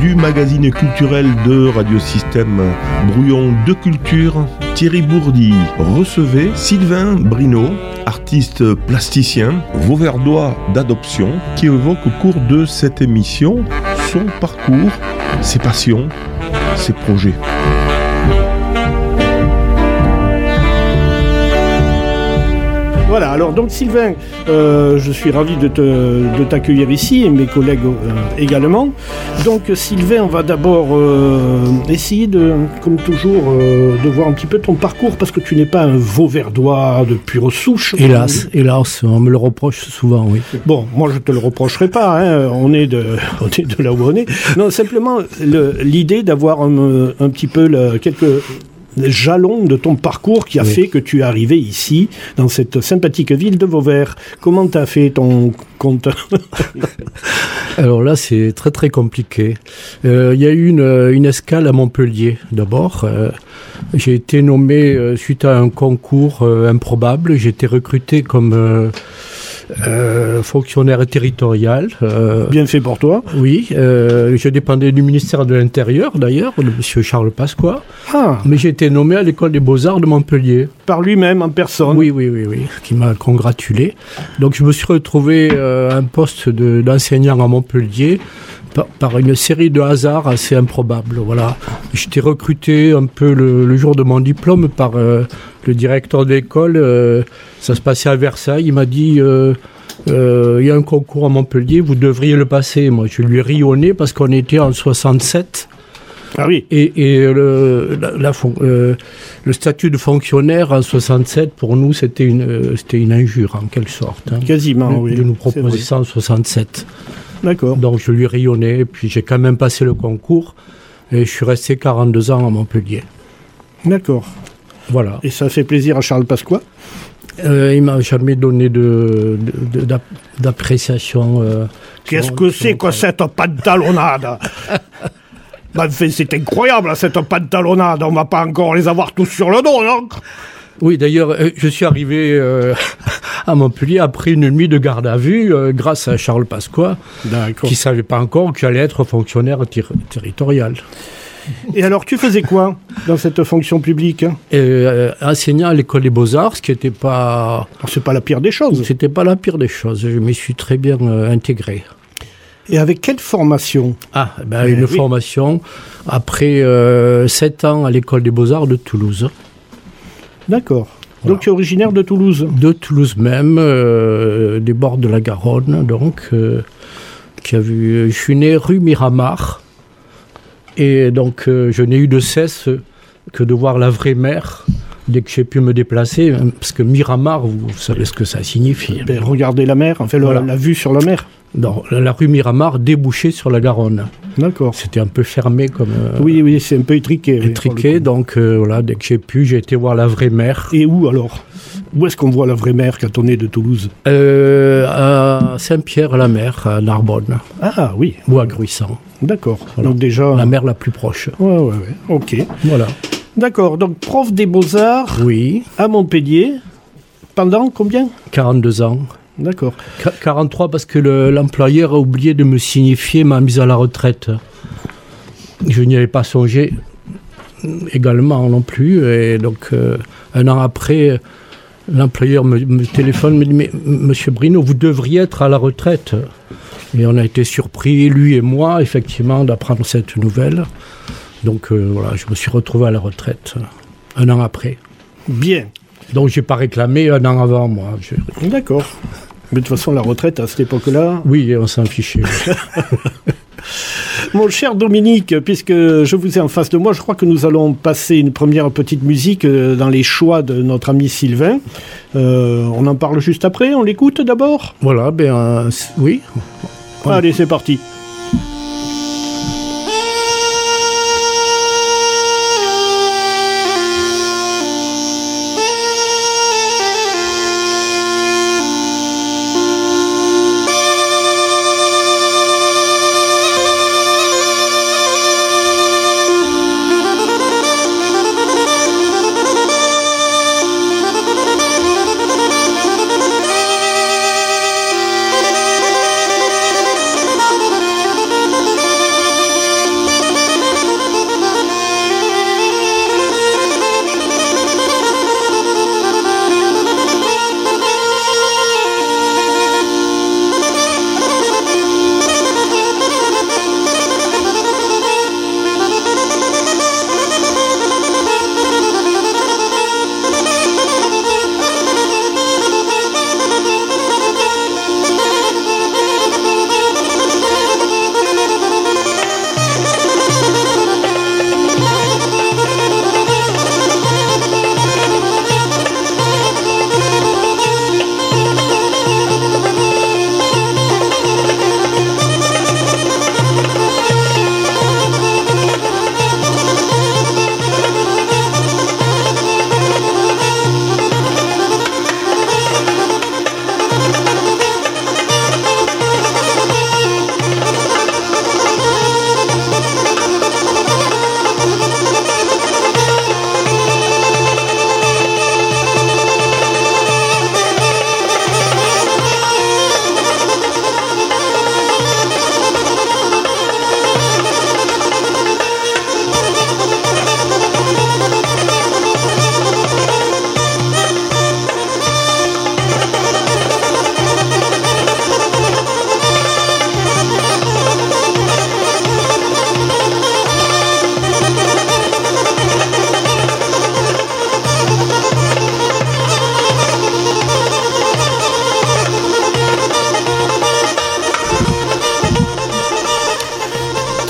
du magazine culturel de Radiosystème Brouillon de Culture, Thierry Bourdi recevait Sylvain Brino, artiste plasticien, vauverdois d'adoption, qui évoque au cours de cette émission son parcours, ses passions, ses projets. Voilà, alors donc Sylvain, euh, je suis ravi de, t'accueillir ici et mes collègues euh, également. Donc Sylvain, on va d'abord euh, essayer de, comme toujours, de voir un petit peu ton parcours parce que tu n'es pas un Vauverdois de pure souche. Hélas, hélas, on me le reproche souvent, oui. Bon, moi je te le reprocherai pas, hein, on, est de, on est de là où on est. Non, simplement l'idée d'avoir un, un, petit peu le, quelques jalon de ton parcours qui a fait que tu es arrivé ici, dans cette sympathique ville de Vauvert. Comment tu as fait ton compte Alors là, c'est très très compliqué. Euh, il y a eu une, une, escale à Montpellier d'abord. Euh, j'ai été nommé euh, suite à un concours improbable. J'ai été recruté comme euh, fonctionnaire territorial. Euh, Bien fait pour toi. Oui, euh, je dépendais du ministère de l'Intérieur d'ailleurs, de M. Charles Pasqua. Ah. Mais j'ai été nommé à l'école des Beaux-Arts de Montpellier. Par lui-même, en personne Oui, oui, oui, oui, qui m'a congratulé. Donc je me suis retrouvé à un poste d'enseignant à Montpellier par, une série de hasards assez improbables. Voilà. J'étais recruté un peu le, jour de mon diplôme par le directeur de l'école. ça se passait à Versailles. Il m'a dit euh, il y a un concours à Montpellier, vous devriez le passer. Moi, je lui ai rionné parce qu'on était en 67. Ah oui. Et, le, euh, le statut de fonctionnaire en 67, pour nous, c'était une, euh, c'était une injure, en quelque sorte. Hein. Quasiment, oui. De nous proposer ça en 67. D'accord. Donc je lui ai rayonné, puis j'ai quand même passé le concours, et je suis resté 42 ans à Montpellier. D'accord. Voilà. Et ça fait plaisir à Charles Pasqua? Euh, il m'a jamais donné de, d'appréciation. Euh, Qu'est-ce que c'est que cette pantalonnade? Ben, C'est incroyable, cette pantalonnade. On va pas encore les avoir tous sur le dos, non? Oui, d'ailleurs, euh, je suis arrivé euh, à Montpellier après une nuit de garde à vue grâce à Charles Pasqua, qui ne savait pas encore que j'allais être fonctionnaire territorial. Et alors, tu faisais quoi dans cette fonction publique euh, Enseignant à l'école des beaux-arts, ce qui n'était pas... C'est pas la pire des choses. C'était pas la pire des choses. Je m'y suis très bien euh, intégré. Et avec quelle formation? Ah, ben, une formation après euh, sept ans à l'école des beaux-arts de Toulouse. D'accord. Donc tu es originaire de Toulouse De Toulouse même, des bords de la Garonne, donc. qui a vu, je suis né rue Miramar, et donc, euh, je n'ai eu de cesse que de voir la vraie mer dès que j'ai pu me déplacer, parce que Miramar, vous, savez ce que ça signifie. Ben, regardez la mer, en fait, la vue sur la mer. Non, la rue Miramar débouchait sur la Garonne. D'accord. C'était un peu fermé comme. Euh, oui, oui, c'est un peu étriqué. Étriqué, donc euh, voilà, dès que j'ai pu, j'ai été voir la vraie mer. Et où alors? Où est-ce qu'on voit la vraie mer quand on est de Toulouse? Euh, À Saint-Pierre-la-Mer, à Narbonne. Ah oui. Ou à Gruissant. D'accord. Donc déjà. La mer la plus proche. Ouais, ouais, ouais. Ok. Voilà. D'accord. Donc prof des beaux-arts. Oui. À Montpellier. Pendant combien? 42 ans. D'accord. 43 parce que l'employeur a oublié de me signifier ma mise à la retraite. Je n'y avais pas songé également non plus. Et donc, euh, un an après, l'employeur me, téléphone, me dit Mais monsieur Brino, vous devriez être à la retraite. Et on a été surpris, lui et moi, effectivement, d'apprendre cette nouvelle. Donc euh, voilà, je me suis retrouvé à la retraite un an après. Bien. Donc j'ai pas réclamé un an avant, moi. D'accord. Mais de toute façon, la retraite à cette époque-là. Oui, on s'en fichait. Mon cher Dominique, puisque je vous ai en face de moi, je crois que nous allons passer une première petite musique euh, dans les choix de notre ami Sylvain. Euh, on en parle juste après, on l'écoute d'abord? Voilà, ben euh, oui. Allez, c'est parti.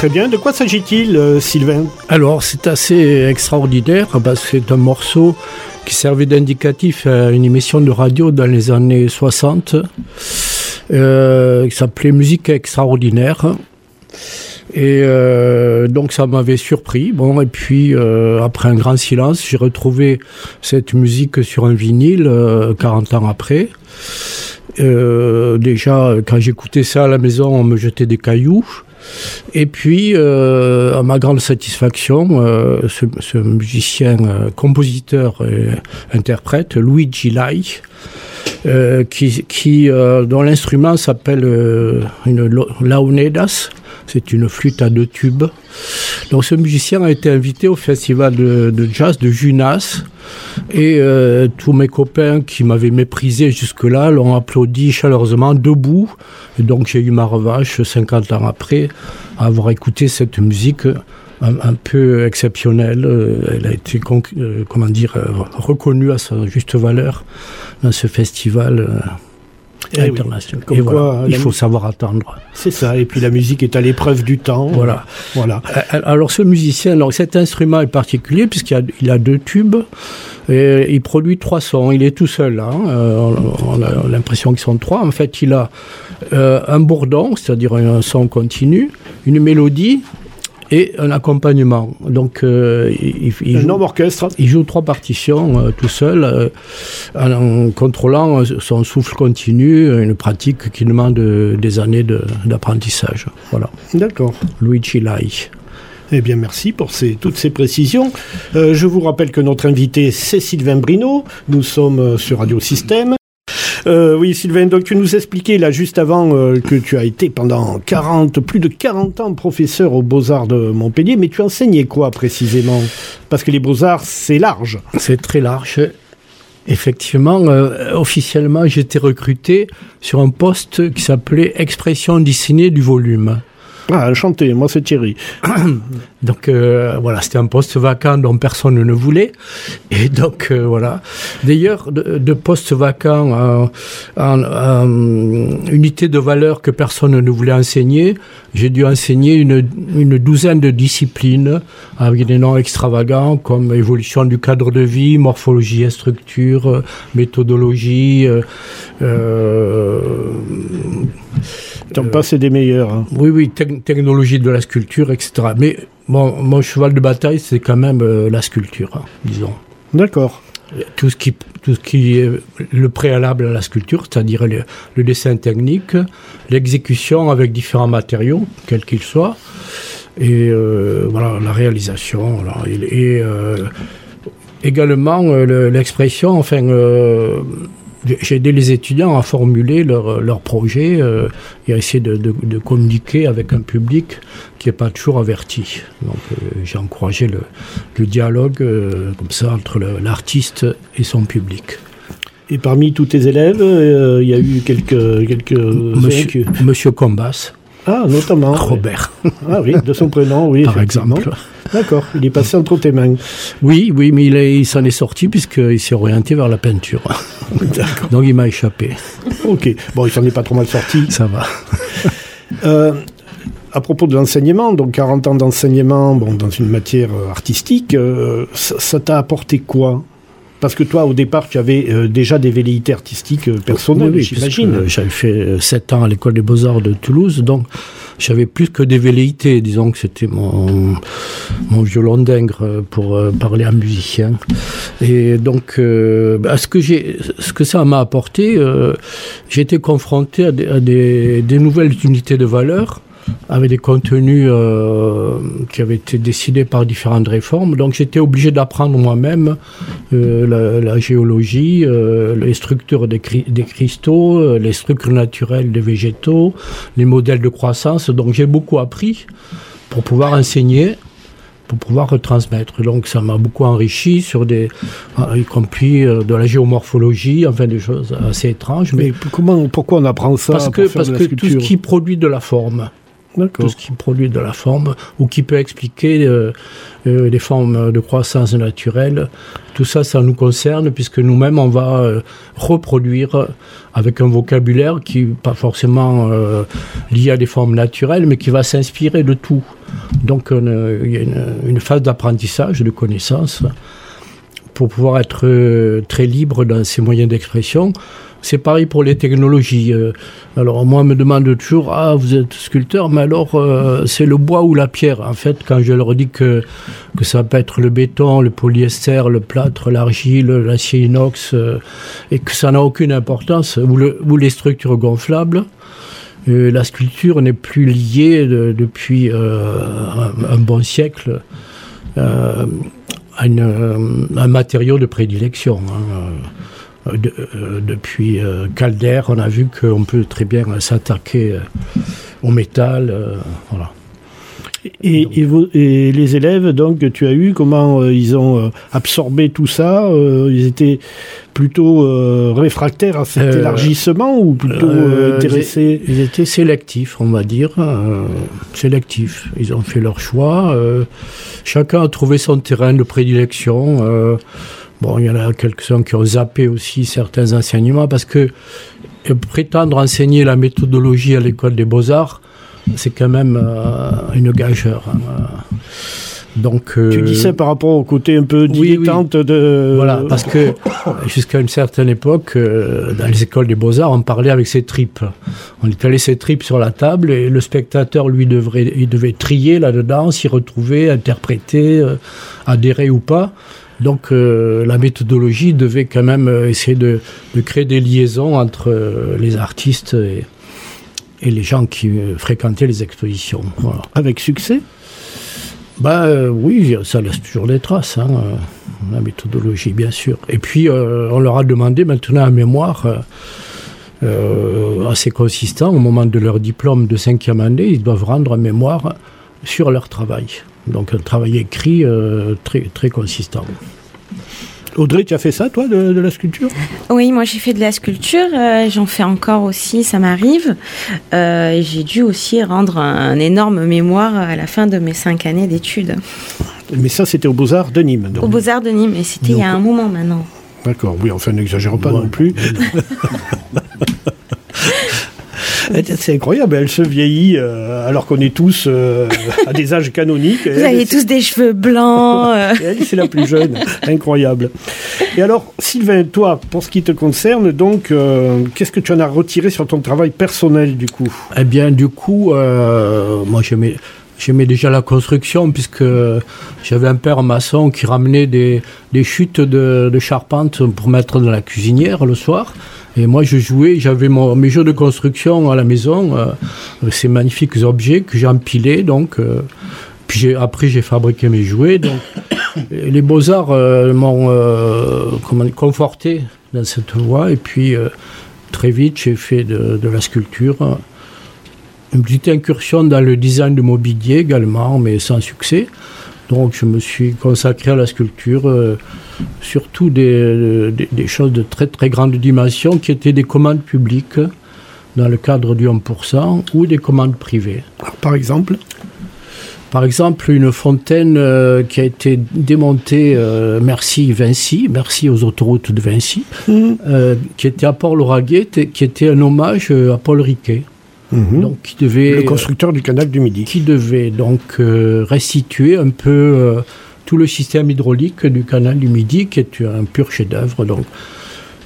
Bien. De quoi s'agit-il, euh, Sylvain? Alors, c'est assez extraordinaire que c'est un morceau qui servait d'indicatif à une émission de radio dans les années 60 euh, qui s'appelait Musique extraordinaire. Et euh, donc ça m'avait surpris. Bon, et puis euh, après un grand silence, j'ai retrouvé cette musique sur un vinyle 40 ans après. déjà, quand j'écoutais ça à la maison, on me jetait des cailloux. Et puis, à ma grande satisfaction, ce, ce, musicien, compositeur et interprète, Luigi Lai, euh, qui, euh, dont l'instrument s'appelle euh, une launedas. C'est une flûte à deux tubes. Donc ce musicien a été invité au festival de, jazz de Junas. Et tous mes copains qui m'avaient méprisé jusque-là l'ont applaudi chaleureusement debout. Et donc j'ai eu ma revanche 50 ans après à avoir écouté cette musique un, peu exceptionnelle. Elle a été, comment dire, reconnue à sa juste valeur dans ce festival. Euh, eh international. Et quoi, il faut savoir attendre. C'est ça. Et puis la musique est à l'épreuve du temps. Voilà. Voilà. Euh, alors ce musicien, alors cet instrument est particulier puisqu'il a, il a deux tubes. Et il produit trois sons. Il est tout seul. Hein. Euh, on a l'impression qu'ils sont trois. En fait, il a un bourdon, c'est-à-dire un son continu, une mélodie et un accompagnement. Donc, euh, il, il, joue, orchestre. Il joue trois partitions euh, tout seul, euh, en, contrôlant son souffle continu, une pratique qui demande des années d'apprentissage. voilà. D'accord. Luigi Lai. Eh bien, merci pour ces, toutes ces précisions. je vous rappelle que notre invité, c'est Sylvain Brino. Nous sommes sur Radio Système. Euh, oui, Sylvain, donc tu nous expliquais là juste avant euh, que tu as été pendant 40, plus de 40 ans professeur aux Beaux-Arts de Montpellier, mais tu enseignais quoi précisément? Parce que les Beaux-Arts, c'est large. C'est très large. Effectivement, euh, officiellement, j'étais recruté sur un poste qui s'appelait Expression dessinée du volume. Ah, enchanté, moi c'est Thierry. donc euh, voilà, c'était un poste vacant dont personne ne voulait. Et donc euh, voilà. D'ailleurs, de, de poste vacant en, unité de valeur que personne ne voulait enseigner, j'ai dû enseigner une, une, douzaine de disciplines avec des noms extravagants comme évolution du cadre de vie, morphologie et structure, méthodologie. Euh, euh T'en passes des meilleurs. Hein. Oui, oui, technologie de la sculpture, etc. Mais mon, mon cheval de bataille, c'est quand même euh, la sculpture, hein, disons. D'accord. Tout ce, qui, tout ce qui est le préalable à la sculpture, c'est-à-dire le, dessin technique, l'exécution avec différents matériaux, quels qu'ils soient, et euh, voilà, la réalisation. et, euh, également l'expression, enfin j'ai aidé les étudiants à formuler leurs leur projets euh, et à essayer de, de, de, communiquer avec un public qui n'est pas toujours averti. Donc euh, j'ai encouragé le, le dialogue euh, comme ça entre l'artiste et son public. Et parmi tous tes élèves, il y a eu quelques... quelques Monsieur, Monsieur Combas. Ah, notamment. Robert. Ah oui, de son prénom, oui. Par exemple. D'accord, il est passé entre tes mains. Oui, oui, mais il, il s'en est sorti puisqu'il s'est orienté vers la peinture. Donc il m'a échappé. Ok, bon, il s'en est pas trop mal sorti. Ça va. euh, à propos de l'enseignement, donc 40 ans d'enseignement bon, dans une matière euh, artistique, euh, ça t'a apporté quoi? Parce que toi, au départ, tu avais euh, déjà des velléités artistiques euh, personnelles, j'imagine. J'avais fait 7 euh, ans à l'école des beaux-arts de Toulouse, donc j'avais plus que des velléités. Disons que c'était mon, mon violon d'ingre pour parler à musicien. Et donc, bah, ce, que ce que ça m'a apporté, j'ai été confronté à, des, à des, des nouvelles unités de valeur avec des contenus euh, qui avaient été décidés par différentes réformes. Donc j'étais obligé d'apprendre moi-même euh, la, géologie, euh, les structures des, des cristaux, les structures naturelles des végétaux, les modèles de croissance. Donc j'ai beaucoup appris pour pouvoir enseigner pour pouvoir retransmettre. Donc ça m'a beaucoup enrichi sur des, y compris de la géomorphologie, enfin des choses assez étranges. Mais, comment, pourquoi on apprend ça Parce que, parce que tout ce qui produit de la forme, tout ce qui produit de la forme ou qui peut expliquer euh, euh, les formes de croissance naturelle. Tout ça, ça nous concerne puisque nous-mêmes, on va euh, reproduire avec un vocabulaire qui n'est pas forcément lié à des formes naturelles, mais qui va s'inspirer de tout. Donc, il y a une, phase d'apprentissage, de connaissance, pour pouvoir être très libre dans ses moyens d'expression. C'est pareil pour les technologies. Euh, alors moi, on me demande toujours, ah, vous êtes sculpteur, mais alors euh, c'est le bois ou la pierre En fait, quand je leur dis que, que ça peut être le béton, le polyester, le plâtre, l'argile, l'acier inox, euh, et que ça n'a aucune importance, ou, les structures gonflables, la sculpture n'est plus liée depuis un, bon siècle à, un matériau de prédilection. Hein. Euh, euh, depuis euh, Calder, on a vu qu'on peut très bien s'attaquer au métal. voilà. Et, et, les élèves donc que tu as eu, comment ils ont absorbé tout ça Ils étaient plutôt réfractaires à cet élargissement ou plutôt intéressés ils, étaient sélectifs, on va dire, sélectifs. Ils ont fait leur choix. chacun a trouvé son terrain de prédilection. Bon, il y en a quelques-uns qui ont zappé aussi certains enseignements parce que prétendre enseigner la méthodologie à l'école des beaux-arts, c'est quand même euh, une gageure. Hein. Donc, euh, tu dis ça par rapport au côté un peu dilettante de... Voilà, parce que jusqu'à une certaine époque, euh, dans les écoles des beaux-arts, on parlait avec ses tripes. On étalait ses tripes sur la table et le spectateur, lui, devrait, il devait trier là-dedans, s'y retrouver, interpréter, adhérer ou pas. Donc la méthodologie devait quand même essayer de, créer des liaisons entre les artistes et, les gens qui fréquentaient les expositions. Avec succès? Bah oui, ça laisse toujours des traces, hein, la méthodologie bien sûr. Et puis on leur a demandé maintenant un mémoire assez consistant au moment de leur diplôme de cinquième année, ils doivent rendre un mémoire sur leur travail. Donc un travail écrit euh, très, très consistant. Audrey, tu as fait ça, toi, de, la sculpture? Oui, moi j'ai fait de la sculpture. Euh, j'en fais encore aussi, ça m'arrive. Euh, j'ai dû aussi rendre un, énorme mémoire à la fin de mes cinq années d'études. Mais ça, c'était aux Beaux-Arts de Nîmes. Aux Beaux-Arts de Nîmes, et c'était il y a un moment maintenant. D'accord, oui, enfin, n'exagérons pas non plus. C'est incroyable, elle se vieillit euh, alors qu'on est tous euh, à des âges canoniques. Vous avez tous des cheveux blancs. Euh. elle, c'est la plus jeune. Incroyable. Et alors, Sylvain, toi, pour ce qui te concerne, donc, qu'est-ce que tu en as retiré sur ton travail personnel, du coup? Eh bien, du coup, moi, j'aimais... J'aimais déjà la construction puisque j'avais un père maçon qui ramenait des, chutes de, charpente pour mettre dans la cuisinière le soir. Et moi, je jouais, j'avais mes jeux de construction à la maison, euh, ces magnifiques objets que j'ai empilés. Donc, euh, puis après, j'ai fabriqué mes jouets. Donc, les beaux-arts euh, m'ont conforté dans cette voie. Et puis, très vite, j'ai fait de, la sculpture. Une petite incursion dans le design de mobilier également, mais sans succès. Donc, je me suis consacré à la sculpture surtout des, choses de très très grande dimension qui étaient des commandes publiques dans le cadre du 1% ou des commandes privées. par exemple par exemple, une fontaine euh, qui a été démontée, euh, merci Vinci, merci aux autoroutes de Vinci, euh, qui était à Port-Lauragais, qui était un hommage à Paul Riquet. Mhm. Donc, qui devait, le constructeur du canal du Midi. Qui devait donc restituer un peu tout le système hydraulique du canal du Midi, qui est un pur chef-d'œuvre. Donc,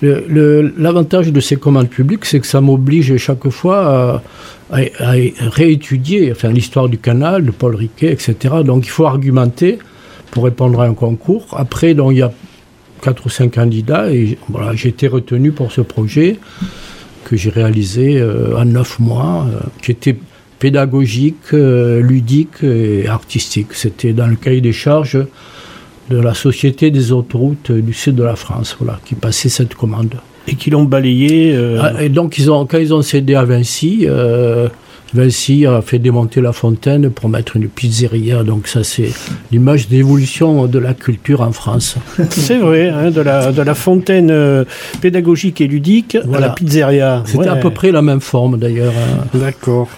l'avantage de ces commandes publiques, c'est que ça m'oblige chaque fois à, réétudier enfin, l'histoire du canal, de Paul Riquet, etc. Donc, il faut argumenter pour répondre à un concours. Après, donc, il y a quatre ou cinq candidats et voilà, j'ai été retenu pour ce projet que j'ai réalisé euh, en neuf mois, euh, qui était pédagogique, euh, ludique et artistique. C'était dans le cahier des charges de la Société des autoroutes du sud de la France, voilà, qui passait cette commande. Et qui l'ont balayé euh, ah, Et donc, ils ont, quand ils ont cédé à Vinci, euh, Vinci a fait démonter la fontaine pour mettre une pizzeria. Donc ça, c'est l'image d'évolution de la culture en France. C'est vrai, hein, de, la, de la fontaine pédagogique et ludique à la pizzeria. C'était à peu près la même forme d'ailleurs. Hein. D'accord.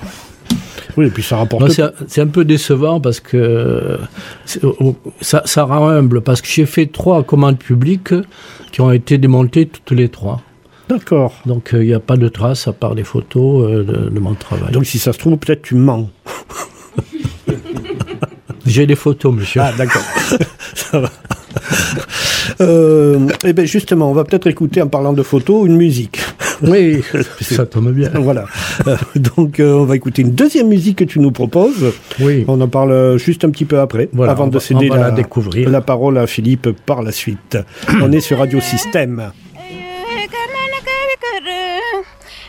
Oui, et puis ça rapporte. C'est un peu décevant parce que ça, ça rend humble, parce que j'ai fait trois commandes publiques qui ont été démontées toutes les trois. D'accord. Donc il n'y a pas de traces à part des photos de, de, mon travail. Donc si ça se trouve, peut-être tu mens. J'ai des photos, monsieur. Ah, d'accord. Ça va. Euh, eh bien, justement, on va peut-être écouter, en parlant de photos, une musique. Oui, ça tombe bien. Voilà. Euh, donc, euh, on va écouter une deuxième musique que tu nous proposes. Oui. On en parle juste un petit peu après, voilà, avant de va, céder la, la, découvrir. la parole à Philippe par la suite. on est sur Radio Système.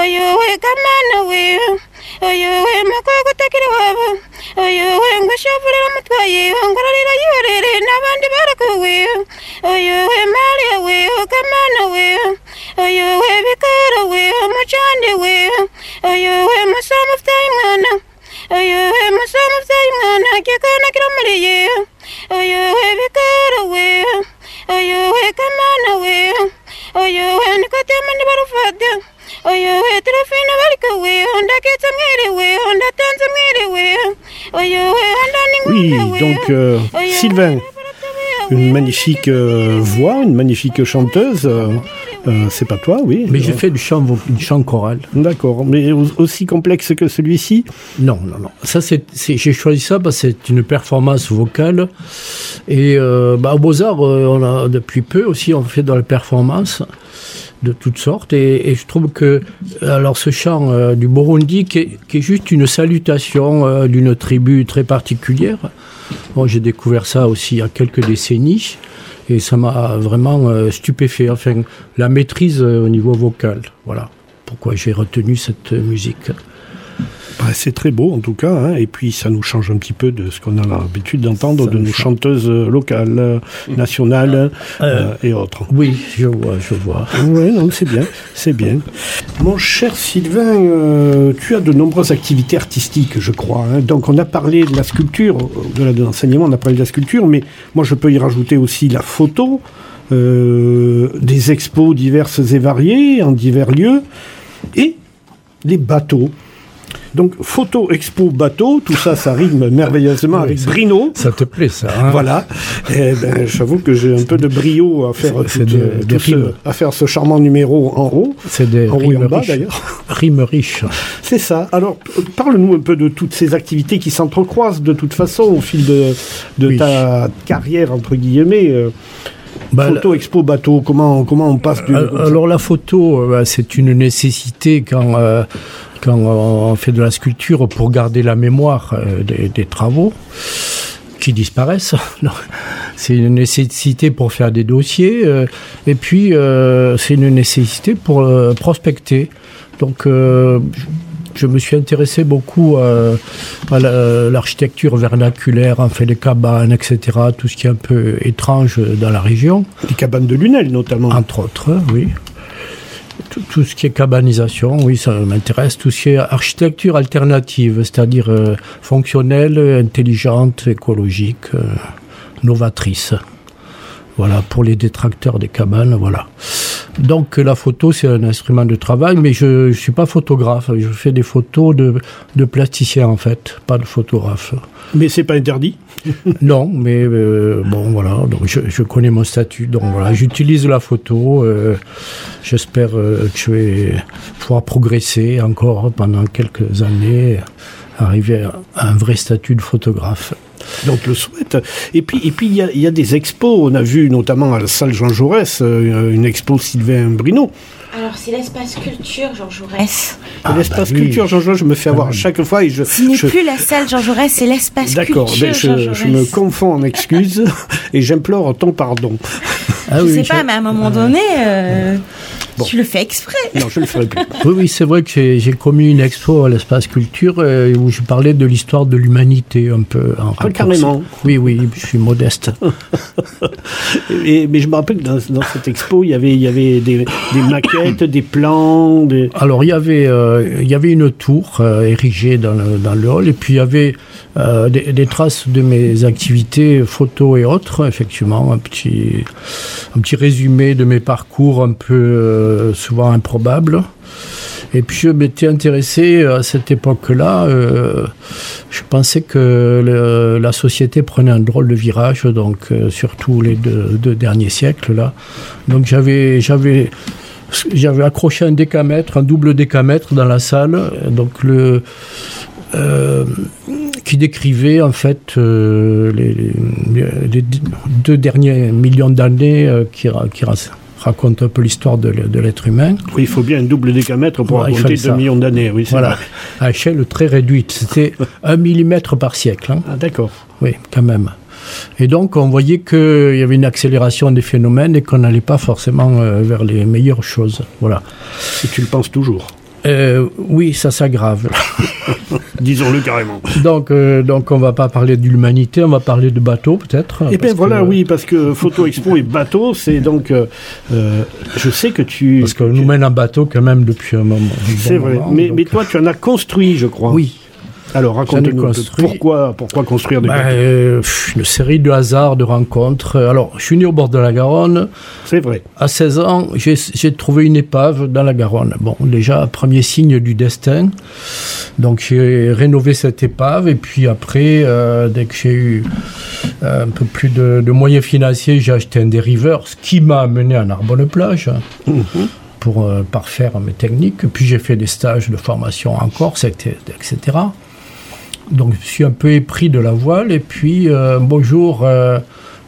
oyuwe kamana wiwe oyuwe makogo utakiri wabo oyuwe ngushavurira umutwaye ngororera yurire n'abandi barakuwiwe oyuwe mariya wiwe kamana wiwe oyuwe bikara wiwe mucandi wiwe oyuwe musoma ufitaye umwana oyuwe musoma ufitaye umwana gikona kirumuri yiwe oyuwe bikara wiwe oyuwe kamana wiwe oyuwe nikotemani barufata barikawe we Oui, donc euh, Sylvain, une magnifique euh, voix, une magnifique chanteuse. Euh, c'est pas toi, oui. Mais j'ai fait du chant, du chant choral. D'accord, mais aussi complexe que celui-ci? Non, non, non. Ça, c'est, j'ai choisi ça parce que c'est une performance vocale. Et euh, bah, au Beaux-Arts, on a depuis peu aussi, on fait dans la performance de toutes sortes. Et, je trouve que alors ce chant euh, du Burundi, qui est, juste une salutation euh, d'une tribu très particulière, j'ai découvert ça aussi il y a quelques décennies. Et ça m'a vraiment euh, stupéfait. Enfin, la maîtrise au niveau vocal. Voilà pourquoi j'ai retenu cette musique. Bah, c'est très beau en tout cas, hein, et puis ça nous change un petit peu de ce qu'on a l'habitude d'entendre de nos chanteuses locales, nationales euh, et autres. Oui, je vois, je vois. Oui, non, c'est bien, c'est bien. Mon cher Sylvain, euh, tu as de nombreuses activités artistiques, je crois. Hein. Donc on a parlé de la sculpture, au-delà de l'enseignement, on a parlé de la sculpture, mais moi je peux y rajouter aussi la photo, euh, des expos diverses et variées en divers lieux, et les bateaux. Donc, photo, expo, bateau, tout ça, ça rime merveilleusement oui, avec ça, Brino. Ça te plaît, ça hein Voilà. Et ben, j'avoue que j'ai un peu de brio à faire, tout, des, tout des ce, à faire ce charmant numéro en haut. C'est des en rimes bas, d'ailleurs. Rimes riches. C'est ça. Alors, parle-nous un peu de toutes ces activités qui s'entrecroisent de toute façon au fil de, de Oui. ta carrière, entre guillemets. euh, Bah, photo, expo, bateau, comment, comment on passe du... Alors la photo, euh, c'est une nécessité quand, euh, quand on fait de la sculpture pour garder la mémoire euh, des, des travaux qui disparaissent. C'est une nécessité pour faire des dossiers euh, et puis euh, c'est une nécessité pour euh, prospecter. Donc je me suis intéressé beaucoup euh, à la- l'architecture vernaculaire, en fait les cabanes, etc., tout ce qui est un peu étrange dans la région Les cabanes de Lunel, notamment. entre autres, oui. Tout, tout ce qui est cabanisation, oui, ça m'intéresse. Tout ce qui est architecture alternative, c'est-à-dire euh, fonctionnelle, intelligente, écologique, euh, novatrice. Voilà, pour les détracteurs des cabanes, voilà. Donc la photo, c'est un instrument de travail, mais je ne suis pas photographe. Je fais des photos de, de plasticien, en fait, pas de photographe. Mais c'est pas interdit? Non, mais euh, bon, voilà, donc je, je connais mon statut, donc voilà, j'utilise la photo. euh, J'espère euh, que je vais pouvoir progresser encore pendant quelques années, arriver à un vrai statut de photographe. Donc le souhaite. Et puis, et puis il y, a, il y a des expos. On a vu notamment à la salle Jean Jaurès euh, une expo Sylvain Brino. Alors, c'est l'espace culture Jean Jaurès. Ah, L'espace bah oui. culture Jean Jaurès, je me fais avoir à chaque fois et je. Ce n'est je- plus la salle Jean Jaurès, c'est l'espace D'accord, culture ben, Jean je, me confonds en excuses et j'implore ton pardon. Ah je oui, sais je- pas, mais à un moment donné, euh, Tu le fais exprès. Non, je le ferai plus. Oui, oui, c'est vrai que j'ai commis une expo à l'espace culture euh, où je parlais de l'histoire de l'humanité un peu en Ah, carrément. Oui, oui, je suis modeste. Et- mais je me rappelle que dans, dans cette expo, il y avait, il y avait des, des maquettes, des plans. Des... Alors, il y avait, euh, il y avait une tour euh, érigée dans le, dans le hall, et puis il y avait euh, des, des traces de mes activités, photos et autres, effectivement, un petit, un petit résumé de mes parcours un peu euh, souvent improbables. Et puis je m'étais intéressé à cette époque-là, euh, je pensais que la société prenait un drôle de virage, donc euh, surtout les deux, derniers siècles là. Donc j'avais j'avais j'avais accroché un décamètre, un double décamètre dans la salle, euh, donc le euh, qui décrivait en fait euh, les, deux derniers millions d'années euh, qui, qui ra- racontent un peu l'histoire de, de l'être humain. Oui, il faut bien un double décamètre pour Ouais, raconter fallait 2 ça. millions d'années. Oui, Voilà, à échelle très réduite. C'était un millimètre par siècle. hein. Ah, d'accord. Oui, quand même. Et donc, on voyait qu'il y avait une accélération des phénomènes et qu'on n'allait pas forcément euh, vers les meilleures choses. Voilà. Et tu le penses toujours. Euh, oui, ça s'aggrave. Disons-le carrément. donc, euh, donc, on va pas parler de l'humanité, on va parler de bateaux, peut-être. Et bien parce voilà, que- oui, parce que Photo Expo et bateau, c'est donc. euh, euh, je sais que tu. Parce qu'on nous mène en bateau quand même depuis un moment. un bon C'est vrai. moment, mais, donc- mais toi, tu en as construit, je crois. Oui. Alors, construit. pourquoi, pourquoi construire des bateaux. euh, une série de hasards, de rencontres. Alors, je suis né au bord de la Garonne. C'est vrai. À 16 ans, j'ai trouvé une épave dans la Garonne. Bon, déjà, premier signe du destin. Donc, j'ai rénové cette épave. Et puis après, euh, dès que j'ai eu euh, un peu plus de, de moyens financiers, j'ai acheté un dériveur, ce qui m'a amené à Narbonne-Plage pour euh, parfaire mes techniques. Puis j'ai fait des stages de formation en Corse, etc. Donc, je suis un peu épris de la voile. Et puis, euh, un beau jour, euh,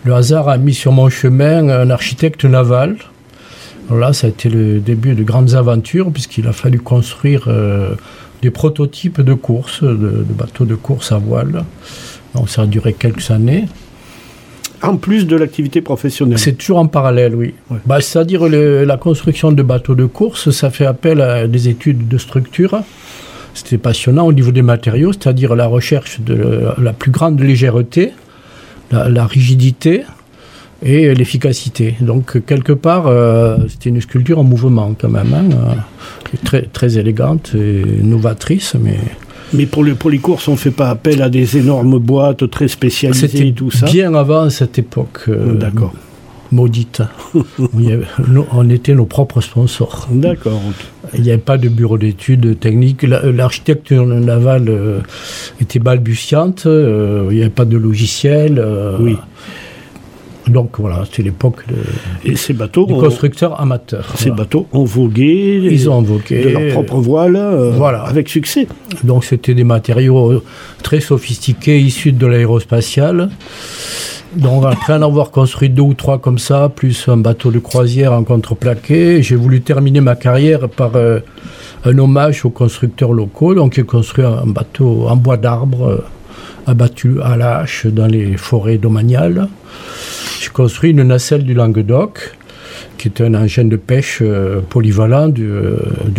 le hasard a mis sur mon chemin un architecte naval. Alors là, ça a été le début de grandes aventures, puisqu'il a fallu construire euh, des prototypes de course, de, de bateaux de course à voile. Donc, ça a duré quelques années. En plus de l'activité professionnelle. C'est toujours en parallèle, oui. Ouais. Bah, C'est-à-dire la construction de bateaux de course, ça fait appel à des études de structure. C'était passionnant au niveau des matériaux, c'est-à-dire la recherche de la plus grande légèreté, la, la rigidité et l'efficacité. Donc quelque part, euh, c'était une sculpture en mouvement quand même, hein, euh, très, très élégante et novatrice, mais Mais pour, le, pour les courses, on ne fait pas appel à des énormes boîtes très spécialisées et tout ça? bien avant cette époque euh, D'accord. Maudite. on était nos propres sponsors. D'accord. Il n'y avait pas de bureau d'études techniques. La- L'architecture navale euh, était balbutiante. euh, il n'y avait pas de logiciel. euh, Oui. Donc voilà, c'était l'époque de- Et ces bateaux, du ont, constructeur amateur. ces Voilà. bateaux ont vogué Ils ont invoqué. de leur propre voile euh, Voilà. avec succès. Donc c'était des matériaux euh, très sophistiqués issus de l'aérospatiale. Donc après en avoir construit deux ou trois comme ça, plus un bateau de croisière en contreplaqué, j'ai voulu terminer ma carrière par euh, un hommage aux constructeurs locaux. Donc j'ai construit un bateau en bois d'arbre euh, abattu à la hache dans les forêts domaniales. J'ai construit une nacelle du Languedoc, qui est un engin de pêche euh, polyvalent du,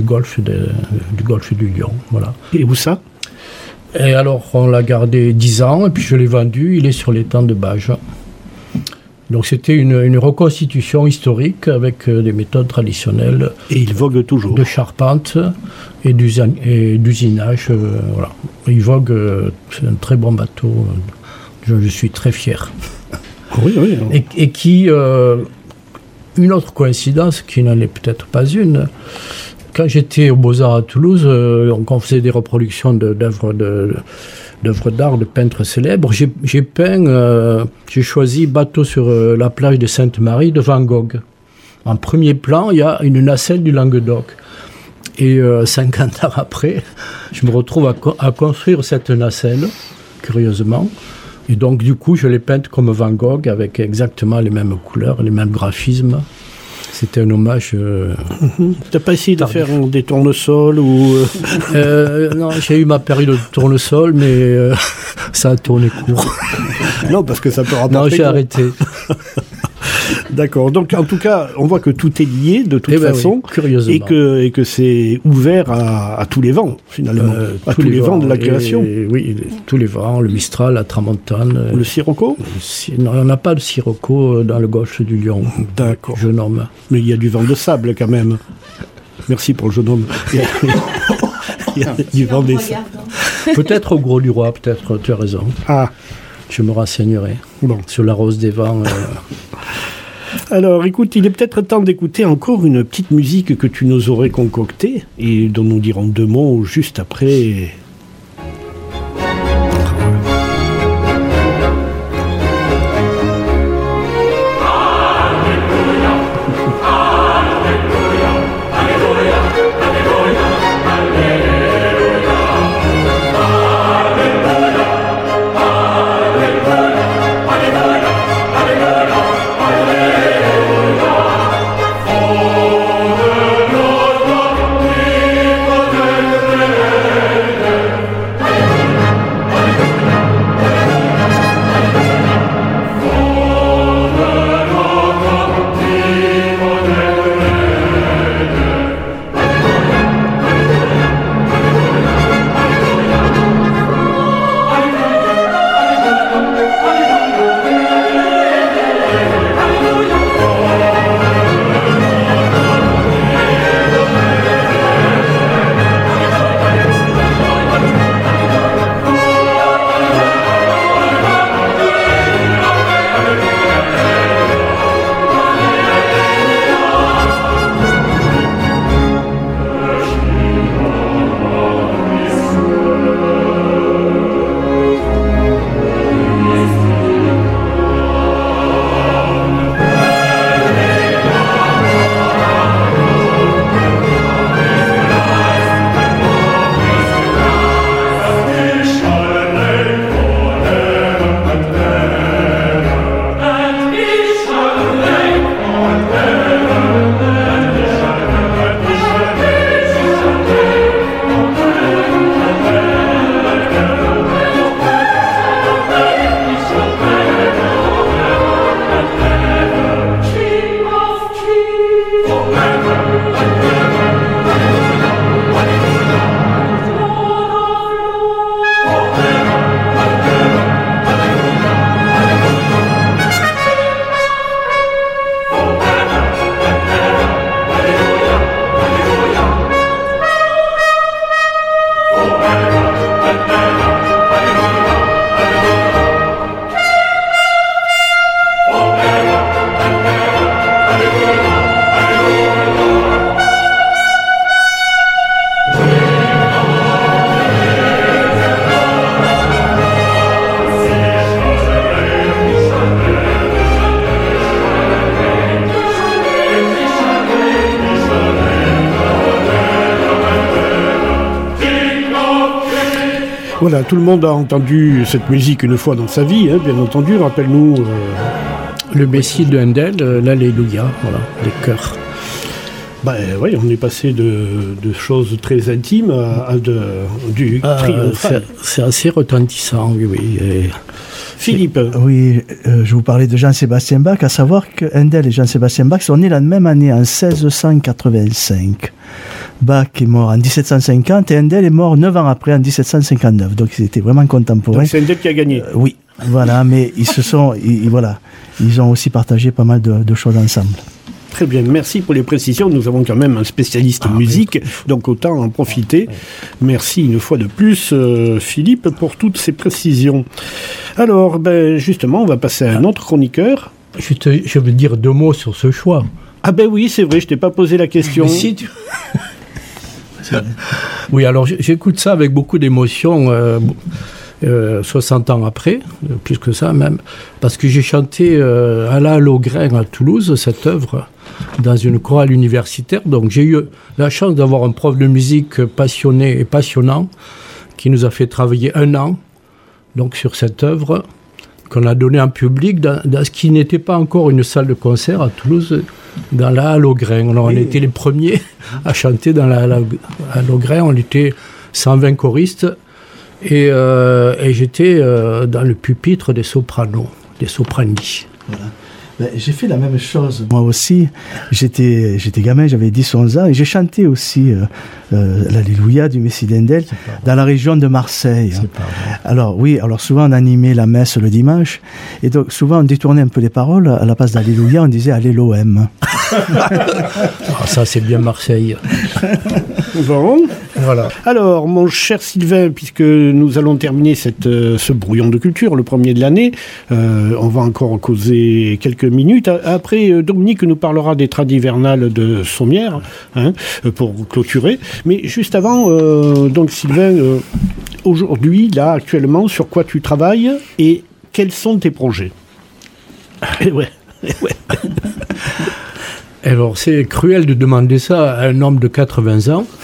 golfe du golfe du. Voilà. Et où ça? Et alors, on l'a gardé 10 ans, et puis je l'ai vendu, il est sur l'étang de Bage. Donc c'était une, une reconstitution historique avec euh, des méthodes traditionnelles Et il vogue toujours. de charpente et d'usin- et d'usinage. euh, voilà. Il vogue, euh, c'est un très bon bateau, je, je suis très fier. Oui, oui. Et, et qui, euh, une autre coïncidence qui n'en est peut-être pas une, quand j'étais au Beaux-Arts à Toulouse, euh, on faisait des reproductions d'œuvres d'art de peintres célèbres. J'ai peint, euh, j'ai choisi Bateau sur euh, la plage de Sainte-Marie de Van Gogh. En premier plan, il y a une nacelle du Languedoc. Et euh, 50 ans après, je me retrouve à, à construire cette nacelle, curieusement. Et donc, du coup, je l'ai peinte comme Van Gogh, avec exactement les mêmes couleurs, les mêmes graphismes. C'était un hommage. euh, T'as pas essayé de faire des tournesols ou euh, euh, non, j'ai eu ma période de tournesol, mais euh, ça a tourné court. non parce que ça peut Non, rapporter. j'ai quoi. arrêté. D'accord. Donc, en tout cas, on voit que tout est lié de toute Eh ben façon. oui, curieusement. Et que, et que c'est ouvert à, à tous les vents, finalement. Euh, à tous, les, vents de la création. Et- oui, tous les vents, le Mistral, la Tramontane. euh, Le sirocco le si- non, on n'a pas de sirocco euh, dans le gauche du Lyon. D'accord. Jeune homme. Mais il y a du vent de sable quand même. Merci pour le jeune homme. Il y a, il y a du vent des sables. Peut-être au Gros du Roi, peut-être, tu as raison. Ah, Je me renseignerai bon. sur la rose des vents. euh, Alors écoute, il est peut-être temps d'écouter encore une petite musique que tu nous aurais concoctée et dont nous dirons deux mots juste après. Voilà, tout le monde a entendu cette musique une fois dans sa vie, hein, bien entendu. Rappelle-nous. euh, le Messie de Handel, euh, l'Alléluia, voilà, les chœurs. bah, oui, on est passé de, de choses très intimes à, à de, du Ah, triomphal. c'est- c'est assez retentissant, oui. oui. et- Philippe, Oui, euh, je vous parlais de Jean-Sébastien Bach, à savoir que Handel et Jean-Sébastien Bach sont nés la même année, en 1685. Bach est mort en 1750 et Handel est mort 9 ans après, en 1759. Donc ils étaient vraiment contemporains. c'est Handel qui a gagné. Euh, oui, voilà, mais ils se sont, ils, voilà, ils ont aussi partagé pas mal de, de choses ensemble. Très bien, merci pour les précisions. Nous avons quand même un spécialiste musique, donc autant en profiter. Merci une fois de plus, euh, Philippe, pour toutes ces précisions. Alors, ben, justement, on va passer à un autre chroniqueur. Je, te- je veux dire deux mots sur ce choix. Ah ben oui, c'est vrai, je t'ai pas posé la question. Mais si tu- oui, alors j'écoute ça avec beaucoup d'émotion, euh, euh, 60 ans après, euh, plus que ça même, parce que j'ai chanté euh, à Logrin à Toulouse, cette œuvre, dans une chorale universitaire. Donc j'ai eu la chance d'avoir un prof de musique passionné et passionnant, qui nous a fait travailler un an donc, sur cette œuvre qu'on a donnée en public dans, dans ce qui n'était pas encore une salle de concert à Toulouse, dans la Halle au Grain. On était les premiers à chanter dans la Halle au- Grain. On était 120 choristes et, euh, et j'étais euh, dans le pupitre des sopranos, des soprani. Ben, j'ai fait la même chose. Moi aussi, j'étais, j'étais gamin, j'avais 10-11 ans, et j'ai chanté aussi euh, euh, l'Alléluia du Messie d'Endel dans la région de Marseille. hein. Alors oui, alors souvent on animait la messe le dimanche, et donc souvent on détournait un peu les paroles. À la place d'Alléluia, on disait Allez l'OM. Ah, ça, c'est bien Marseille. Bon. Alors, mon cher Sylvain, puisque nous allons terminer euh, ce brouillon de culture, le premier de l'année, euh, on va encore causer quelques minutes. Après, euh, Dominique nous parlera des trades hivernales de Sommières, hein, pour clôturer. Mais juste avant, donc Sylvain, aujourd'hui, là, actuellement, sur quoi tu travailles et quels sont tes projets? Ouais, ouais. Alors, c'est cruel de demander ça à un homme de 80 ans.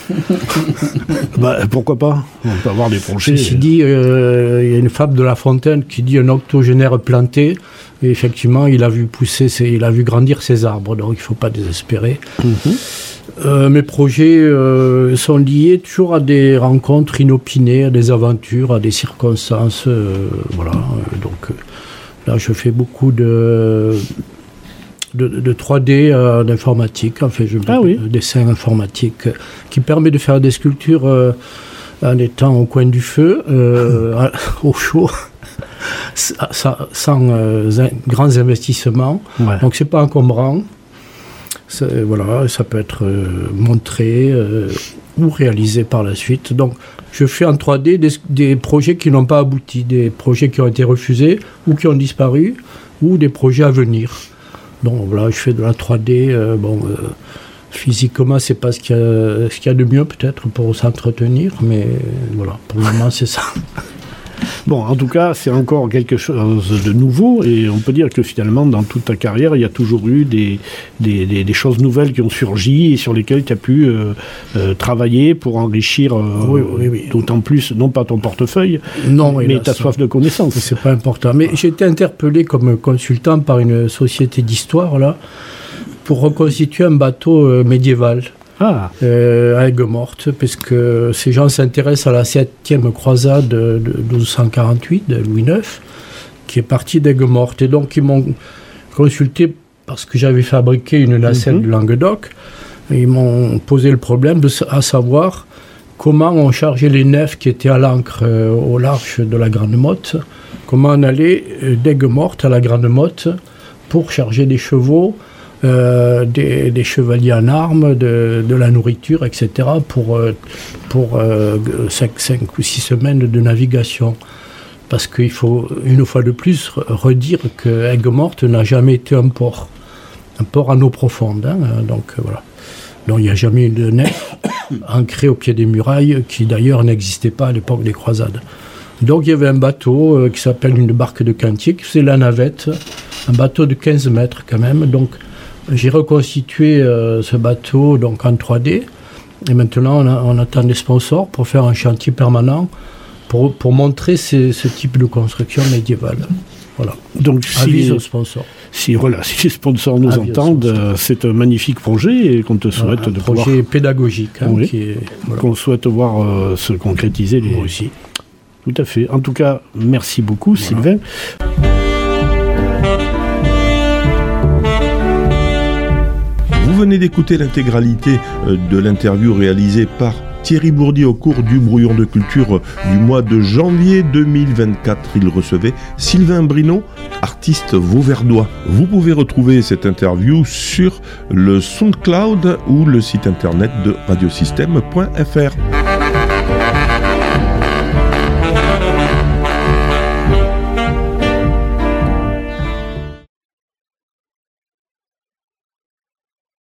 Bah, pourquoi pas? On peut avoir des projets. Ceci dit, euh, il y a une fable de La Fontaine qui dit un octogénaire planté. Et effectivement, il a vu pousser, ses- il a vu grandir ses arbres, donc il ne faut pas désespérer. Mhm. Euh, mes projets euh, sont liés toujours à des rencontres inopinées, à des aventures, à des circonstances. voilà. Donc là, je fais beaucoup de, de, de 3D euh, d'informatique. Enfin, je Ah oui. dessin informatique qui permet de faire des sculptures euh, en étant au coin du feu, euh, au chaud. sa- sa- Sans euh, in- grands investissements. Ouais. Donc c'est pas encombrant. Voilà, ça peut être euh, montré ou réalisé par la suite. Donc je fais en 3D des, des projets qui n'ont pas abouti, des projets qui ont été refusés ou qui ont disparu, ou des projets à venir. Donc voilà, je fais de la 3D. euh, bon, euh, physiquement, c'est pas ce qu'il y, qu'il y a de mieux peut-être pour s'entretenir, mais voilà, pour le moment c'est ça. Bon, en tout cas, c'est encore quelque chose de nouveau et on peut dire que finalement, dans toute ta carrière, il y a toujours eu des, des, des- des choses nouvelles qui ont surgi et sur lesquelles tu as pu euh, euh, travailler pour enrichir euh, Oui, oui, oui. d'autant plus, non pas ton portefeuille, Non, mais hélas. ta soif de connaissance. C'est pas important. Mais j'ai été interpellé comme consultant par une société d'histoire, là, pour reconstituer un bateau médiéval Ah, euh, à Aigues-Mortes, parce que ces gens s'intéressent à la septième croisade de, de 1248 de Louis IX, qui est partie d'Aigues-Mortes. Et donc, ils m'ont consulté parce que j'avais fabriqué une nacelle Mhm. du Languedoc. Et ils m'ont posé le problème de à savoir comment on chargeait les nefs qui étaient à l'ancre euh, au large de la Grande Motte, comment on allait euh, d'Aigues-Mortes à la Grande Motte pour charger des chevaux, euh, des, chevaliers en armes, de, la nourriture, etc., pour, euh, pour 5 ou 6 semaines de navigation. Parce qu'il faut, une fois de plus, re- redire que Aigues-Mortes n'a jamais été un port. Un port à eau profonde. hein, euh, donc euh, voilà. Donc il n'y a jamais eu de nef ancré au pied des murailles, qui d'ailleurs n'existait pas à l'époque des croisades. Donc il y avait un bateau euh, qui s'appelle une barque de cantier, qui faisait la navette, un bateau de 15 mètres quand même. Donc j'ai reconstitué euh, ce bateau donc en 3D. Et maintenant on, a- on attend des sponsors pour faire un chantier permanent pour, pour montrer ces- ce type de construction médiévale. Voilà. donc Avis si, aux sponsors. si, voilà, si les sponsors nous Avis entendent, euh, c'est un magnifique projet et qu'on te souhaite Voilà, un de pouvoir, projet pédagogique hein, Oui. voilà. qu'on souhaite voir euh, se concrétiser. Moi aussi. Tout à fait. En tout cas, merci beaucoup, Sylvain. Venez d'écouter l'intégralité euh, de l'interview réalisée par Thierry Bourdi au cours du brouillon de culture euh, du mois de janvier 2024. Il recevait Sylvain Brino, artiste vauverdois. Vous pouvez retrouver cette interview sur le SoundCloud ou le site internet de radiosystème.fr.